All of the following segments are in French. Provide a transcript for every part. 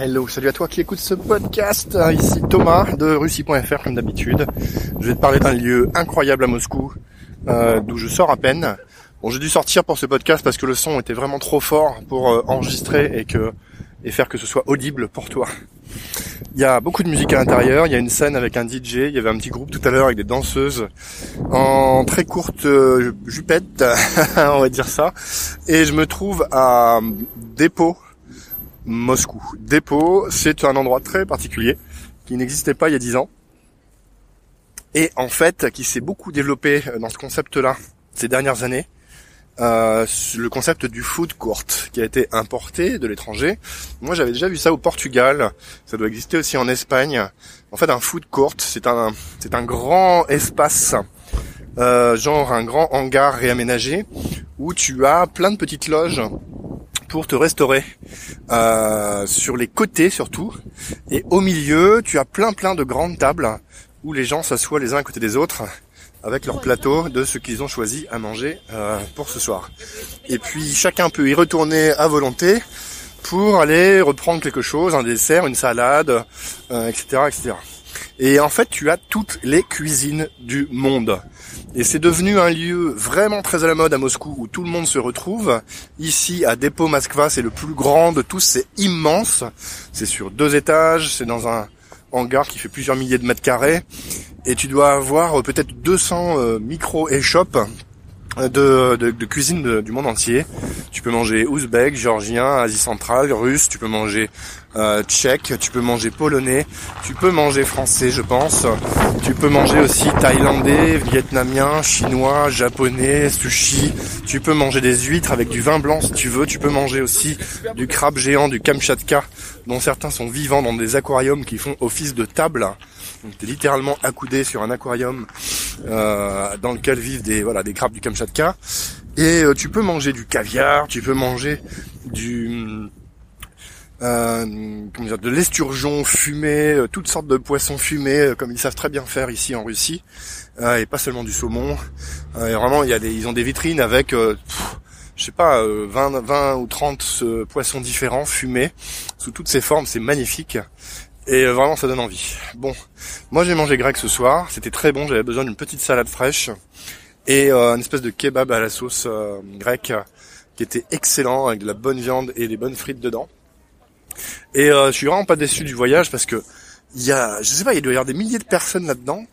hello, salut à toi qui écoute ce podcast. Ici Thomas de Russie.fr comme d'habitude. Je vais te parler d'un lieu incroyable à Moscou, euh, d'où je sors à peine. Bon, j'ai dû sortir pour ce podcast parce que le son était vraiment trop fort pour euh, enregistrer et que et faire que ce soit audible pour toi. Il y a beaucoup de musique à l'intérieur, il y a une scène avec un DJ, il y avait un petit groupe tout à l'heure avec des danseuses en très courte euh, jupette, on va dire ça. Et je me trouve à Dépôt, Moscou. Dépôt, c'est un endroit très particulier qui n'existait pas il y a dix ans. Et en fait, qui s'est beaucoup développé dans ce concept-là ces dernières années. Euh, le concept du food court qui a été importé de l'étranger. Moi, j'avais déjà vu ça au Portugal. Ça doit exister aussi en Espagne. En fait, un food court, c'est un c'est un grand espace, euh, genre un grand hangar réaménagé où tu as plein de petites loges pour te restaurer euh, sur les côtés surtout et au milieu tu as plein plein de grandes tables où les gens s'assoient les uns à côté des autres avec leur plateau de ce qu'ils ont choisi à manger euh, pour ce soir. Et puis chacun peut y retourner à volonté pour aller reprendre quelque chose, un dessert, une salade, euh, etc., etc. Et en fait, tu as toutes les cuisines du monde. Et c'est devenu un lieu vraiment très à la mode à Moscou où tout le monde se retrouve. Ici, à Dépôt Moskva, c'est le plus grand de tous, c'est immense. C'est sur deux étages, c'est dans un hangar qui fait plusieurs milliers de mètres carrés. Et tu dois avoir peut-être 200 euh, micro-échoppes de, de, de, cuisine du monde entier. Tu peux manger ouzbek, géorgien, Asie centrale, russe, tu peux manger euh, tchèque, tu peux manger polonais, tu peux manger français je pense, tu peux manger aussi thaïlandais, vietnamien, chinois, japonais, sushi, tu peux manger des huîtres avec du vin blanc si tu veux, tu peux manger aussi du crabe géant, du kamchatka, dont certains sont vivants dans des aquariums qui font office de table. Donc t'es littéralement accoudé sur un aquarium euh, dans lequel vivent des voilà des crabes du Kamchatka. Et euh, tu peux manger du caviar, tu peux manger du euh, de l'esturgeon fumé, euh, toutes sortes de poissons fumés, comme ils savent très bien faire ici en Russie, et pas seulement du saumon. et vraiment, il y a des, ils ont des vitrines avec, je sais pas, 20, 20 ou 30 poissons différents fumés sous toutes ces formes. C'est magnifique. Et vraiment, ça donne envie. Bon, moi j'ai mangé grec ce soir. C'était très bon. J'avais besoin d'une petite salade fraîche et euh, une espèce de kebab à la sauce euh, grecque qui était excellent avec de la bonne viande et des bonnes frites dedans. Et euh, je suis vraiment pas déçu du voyage parce que il y a, je sais pas, il doit y avoir des milliers de personnes là-dedans.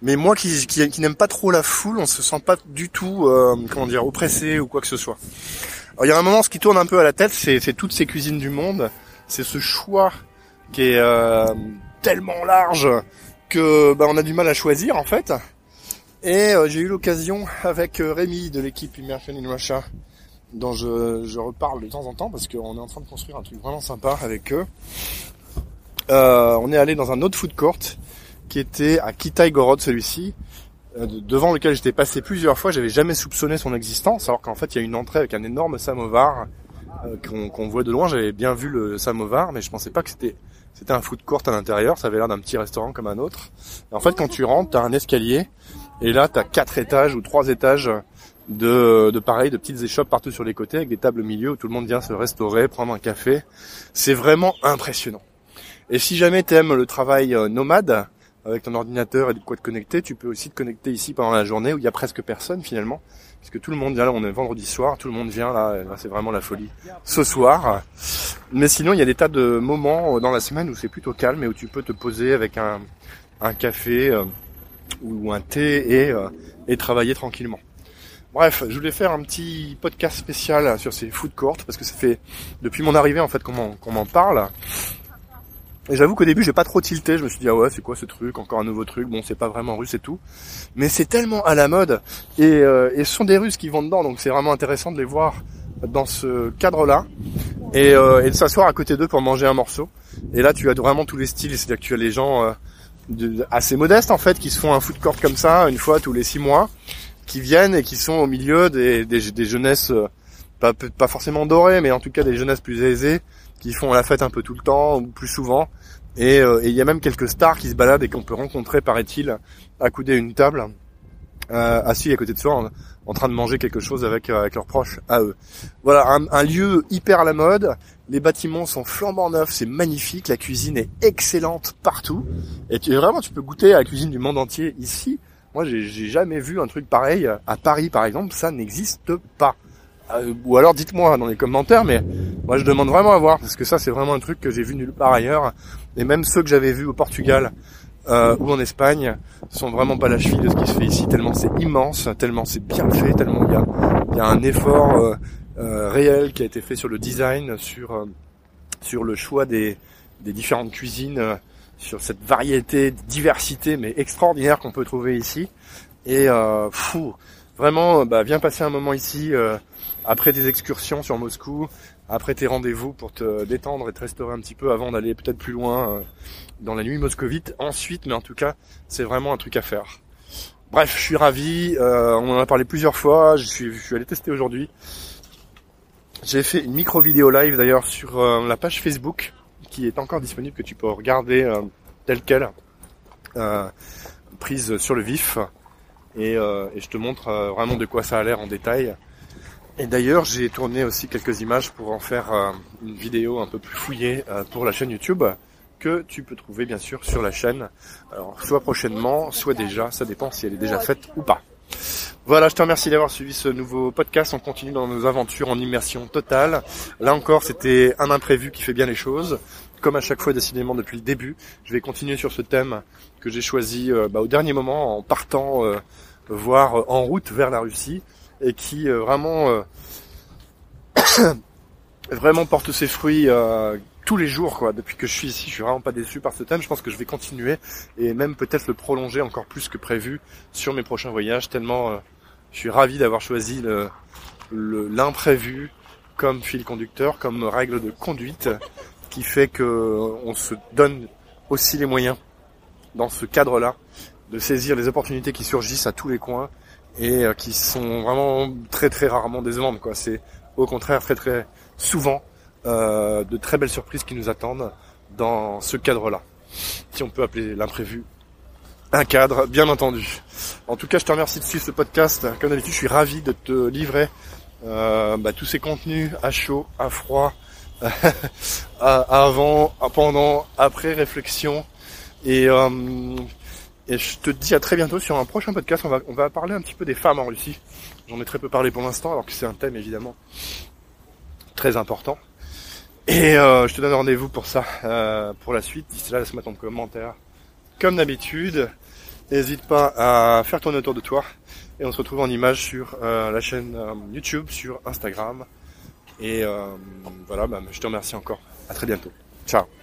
Mais moi qui, qui, qui n'aime pas trop la foule, on se sent pas du tout, euh, comment dire, oppressé ou quoi que ce soit. Alors, il y a un moment, ce qui tourne un peu à la tête, c'est toutes ces cuisines du monde. C'est ce choix qui est euh, tellement large que bah, on a du mal à choisir en fait. Et euh, j'ai eu l'occasion avec euh, Rémi de l'équipe Immersion in Russia, dont je, reparle de temps en temps parce qu'on est en train de construire un truc vraiment sympa avec eux. on est allé dans un autre food court qui était à Kitaïgorod celui-ci, devant lequel j'étais passé plusieurs fois, j'avais jamais soupçonné son existence, alors qu'en fait il y a une entrée avec un énorme samovar qu'on voit de loin, j'avais bien vu le samovar, mais je pensais pas que c'était c'était un food court à l'intérieur, ça avait l'air d'un petit restaurant comme un autre. en fait, quand tu rentres, tu as un escalier, et là, tu as quatre étages ou trois étages de, de pareil, de petites échoppes partout sur les côtés, avec des tables au milieu où tout le monde vient se restaurer, prendre un café. C'est vraiment impressionnant. Et si jamais tu aimes le travail euh, nomade, avec ton ordinateur et de quoi te connecter, tu peux aussi te connecter ici pendant la journée où il y a presque personne finalement puisque tout le monde vient là, on est vendredi soir, tout le monde vient là, c'est vraiment la folie. Ce soir. Mais sinon, il y a des tas de moments dans la semaine où c'est plutôt calme et où tu peux te poser avec un, un café euh, ou un thé et, euh, et travailler tranquillement. Bref, je voulais faire un petit podcast spécial sur ces food courts parce que ça fait depuis mon arrivée en fait qu'on m'en parle et j'avoue qu'au début, j'ai pas trop tilté. Je me suis dit, ah ouais, c'est quoi ce truc? Encore un nouveau truc? Bon, c'est pas vraiment russe et tout. Mais c'est tellement à la mode. Et, euh, et, ce sont des Russes qui vont dedans. Donc c'est vraiment intéressant de les voir dans ce cadre-là. Et, euh, et de s'asseoir à côté d'eux pour manger un morceau. Et là, tu as vraiment tous les styles. C'est-à-dire que tu as les gens euh, assez modestes, en fait, qui se font un food comme ça, une fois tous les six mois, qui viennent et qui sont au milieu des, des, des jeunesses, euh, pas, pas forcément dorées, mais en tout cas des jeunesses plus aisées qui font la fête un peu tout le temps ou plus souvent. Euh, et il y a même quelques stars qui se baladent et qu'on peut rencontrer, paraît-il, accoudés à une table. euh, assis à côté de soi en, train de manger quelque chose avec, euh, avec leurs proches à eux. Voilà, un, un, lieu hyper à la mode. Les bâtiments sont flambant neufs, c'est magnifique. La cuisine est excellente partout. Et tu, vraiment, tu peux goûter à la cuisine du monde entier ici. Moi, j'ai jamais vu un truc pareil à Paris, par exemple. Ça n'existe pas. Euh, ou alors dites-moi dans les commentaires, mais moi je demande vraiment à voir parce que ça c'est vraiment un truc que j'ai vu nulle part ailleurs. Et même ceux que j'avais vus au Portugal euh, ou en Espagne sont vraiment pas la cheville de ce qui se fait ici, tellement c'est immense, tellement c'est bien fait, tellement il y a, y a un effort euh, euh, réel qui a été fait sur le design, sur euh, sur le choix des, des différentes cuisines, sur cette variété, diversité mais extraordinaire qu'on peut trouver ici. Et fou, vraiment, bah, viens passer un moment ici après tes excursions sur Moscou, après tes rendez-vous pour te détendre et te restaurer un petit peu avant d'aller peut-être plus loin euh, dans la nuit moscovite ensuite, mais en tout cas, c'est vraiment un truc à faire. Bref, je suis ravi, euh, on en a parlé plusieurs fois, je suis, je suis allé tester aujourd'hui. J'ai fait une micro vidéo live d'ailleurs sur euh, la page Facebook qui est encore disponible, que tu peux regarder telle quelle, prise sur le vif. Et, et je te montre vraiment de quoi ça a l'air en détail. Et d'ailleurs, j'ai tourné aussi quelques images pour en faire euh, une vidéo un peu plus fouillée euh, pour la chaîne YouTube que tu peux trouver bien sûr sur la chaîne. Alors, soit prochainement, soit déjà, ça dépend si elle est déjà faite ou pas. Voilà, je te remercie d'avoir suivi ce nouveau podcast. On continue dans nos aventures en immersion totale. Là encore, c'était un imprévu qui fait bien les choses. Comme à chaque fois, décidément, depuis le début, je vais continuer sur ce thème que j'ai choisi euh, bah, au dernier moment en partant voir en route vers la Russie et qui euh, vraiment euh, vraiment porte ses fruits euh, tous les jours quoi. Depuis que je suis ici, je suis vraiment pas déçu par ce thème. Je pense que je vais continuer et même peut-être le prolonger encore plus que prévu sur mes prochains voyages. Tellement je suis ravi d'avoir choisi l'imprévu comme fil conducteur, comme règle de conduite, qui fait que on se donne aussi les moyens dans ce cadre-là de saisir les opportunités qui surgissent à tous les coins et euh, qui sont vraiment très très rarement décevantes. Quoi. C'est au contraire très très souvent euh, de très belles surprises qui nous attendent dans ce cadre-là. Si on peut appeler l'imprévu un cadre, bien entendu. En tout cas, je te remercie de suivre ce podcast. Comme d'habitude, je suis ravi de te livrer euh, bah, tous ces contenus à chaud, à froid, avant, pendant, après réflexion. Et euh, et je te dis à très bientôt sur un prochain podcast. On va, on va parler un petit peu des femmes en Russie. J'en ai très peu parlé pour l'instant, alors que c'est un thème évidemment très important. Et euh, je te donne rendez-vous pour ça, euh, pour la suite. D'ici là, laisse-moi ton commentaire. Comme d'habitude, n'hésite pas à faire tourner autour de toi. Et on se retrouve en image sur euh, la chaîne YouTube, sur Instagram. Et voilà, bah, je te remercie encore. À très bientôt. Ciao